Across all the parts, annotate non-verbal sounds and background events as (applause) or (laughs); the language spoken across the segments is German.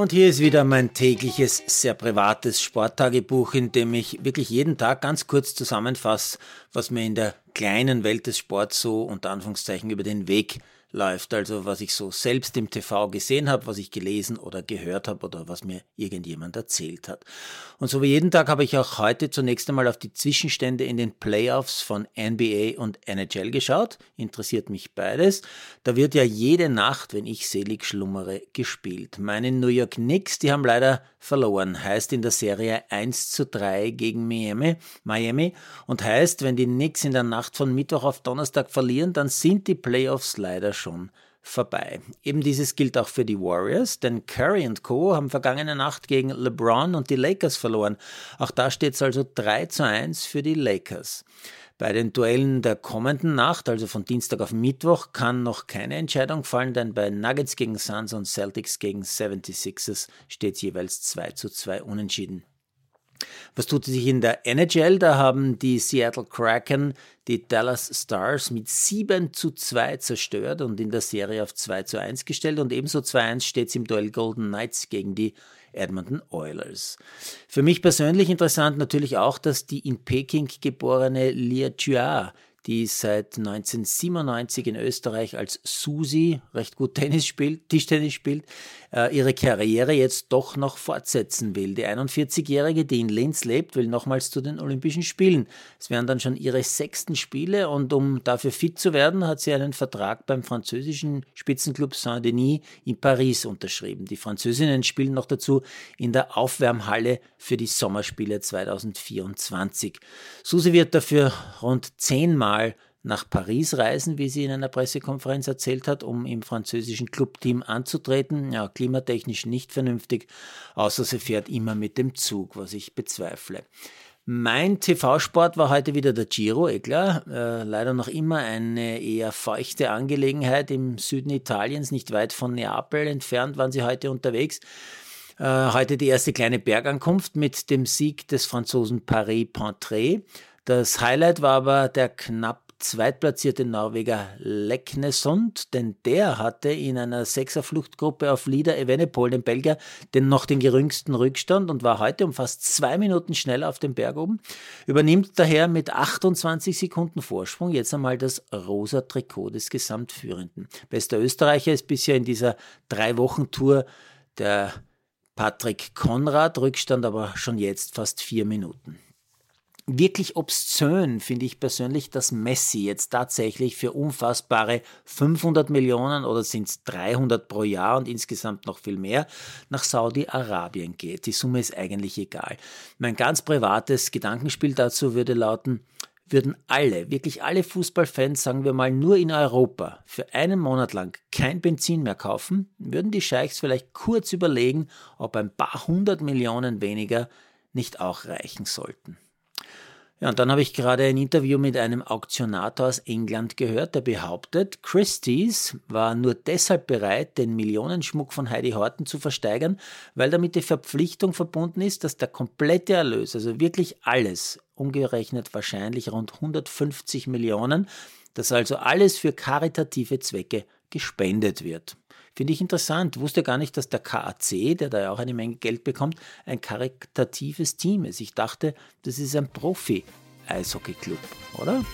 Und hier ist wieder mein tägliches, sehr privates Sporttagebuch, in dem ich wirklich jeden Tag ganz kurz zusammenfasse, was mir in der kleinen Welt des Sports so unter Anführungszeichen über den Weg läuft. Also was ich so selbst im TV gesehen habe, was ich gelesen oder gehört habe oder was mir irgendjemand erzählt hat. Und so wie jeden Tag habe ich auch heute zunächst einmal auf die Zwischenstände in den Playoffs von NBA und NHL geschaut. Interessiert mich beides. Da wird ja jede Nacht, wenn ich selig schlummere, gespielt. Meine New York Knicks, die haben leider verloren. Heißt in der Serie 1 zu 3 gegen Miami, Miami und heißt, wenn die Knicks in der Nacht von Mittwoch auf Donnerstag verlieren, dann sind die Playoffs leider schon vorbei. Eben dieses gilt auch für die Warriors, denn Curry und Co. haben vergangene Nacht gegen LeBron und die Lakers verloren. Auch da steht es also 3 zu 1 für die Lakers. Bei den Duellen der kommenden Nacht, also von Dienstag auf Mittwoch, kann noch keine Entscheidung fallen, denn bei Nuggets gegen Suns und Celtics gegen 76ers steht jeweils 2 zu 2 unentschieden. Was tut sich in der NHL? Da haben die Seattle Kraken die Dallas Stars mit 7 zu 2 zerstört und in der Serie auf 2 zu 1 gestellt und ebenso 2-1 steht es im Duell Golden Knights gegen die Edmonton Oilers. Für mich persönlich interessant natürlich auch, dass die in Peking geborene Lia Chua die seit 1997 in Österreich als Susi recht gut Tennis spielt, (laughs) Tischtennis spielt, äh, ihre Karriere jetzt doch noch fortsetzen will. Die 41-Jährige, die in Linz lebt, will nochmals zu den Olympischen Spielen. Es wären dann schon ihre sechsten Spiele und um dafür fit zu werden, hat sie einen Vertrag beim französischen Spitzenclub Saint-Denis in Paris unterschrieben. Die Französinnen spielen noch dazu in der Aufwärmhalle für die Sommerspiele 2024. Susi wird dafür rund zehnmal Mal nach Paris reisen, wie sie in einer Pressekonferenz erzählt hat, um im französischen Clubteam anzutreten. Ja, klimatechnisch nicht vernünftig, außer sie fährt immer mit dem Zug, was ich bezweifle. Mein TV-Sport war heute wieder der Giro, eh klar. Äh, leider noch immer eine eher feuchte Angelegenheit im Süden Italiens, nicht weit von Neapel entfernt waren sie heute unterwegs. Äh, heute die erste kleine Bergankunft mit dem Sieg des Franzosen Paris Pantré. Das Highlight war aber der knapp zweitplatzierte Norweger Leknesund, denn der hatte in einer Sechserfluchtgruppe auf Lieder Evenepoel, den Belgier, den noch den geringsten Rückstand und war heute um fast zwei Minuten schneller auf dem Berg oben, übernimmt daher mit 28 Sekunden Vorsprung jetzt einmal das rosa Trikot des Gesamtführenden. Bester Österreicher ist bisher in dieser Drei-Wochen-Tour der Patrick Konrad, Rückstand aber schon jetzt fast vier Minuten wirklich obszön finde ich persönlich, dass Messi jetzt tatsächlich für unfassbare 500 Millionen oder sind es 300 pro Jahr und insgesamt noch viel mehr nach Saudi-Arabien geht. Die Summe ist eigentlich egal. Mein ganz privates Gedankenspiel dazu würde lauten, würden alle, wirklich alle Fußballfans, sagen wir mal nur in Europa, für einen Monat lang kein Benzin mehr kaufen, würden die Scheichs vielleicht kurz überlegen, ob ein paar hundert Millionen weniger nicht auch reichen sollten. Ja, und dann habe ich gerade ein Interview mit einem Auktionator aus England gehört, der behauptet, Christie's war nur deshalb bereit, den Millionenschmuck von Heidi Horten zu versteigern, weil damit die Verpflichtung verbunden ist, dass der komplette Erlös, also wirklich alles, umgerechnet wahrscheinlich rund 150 Millionen, dass also alles für karitative Zwecke gespendet wird. Finde ich interessant. Wusste gar nicht, dass der KAC, der da ja auch eine Menge Geld bekommt, ein karitatives Team ist. Ich dachte, das ist ein Profi-Eishockey-Club, oder?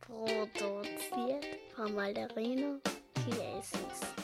Produziert von Malderino Chiesens.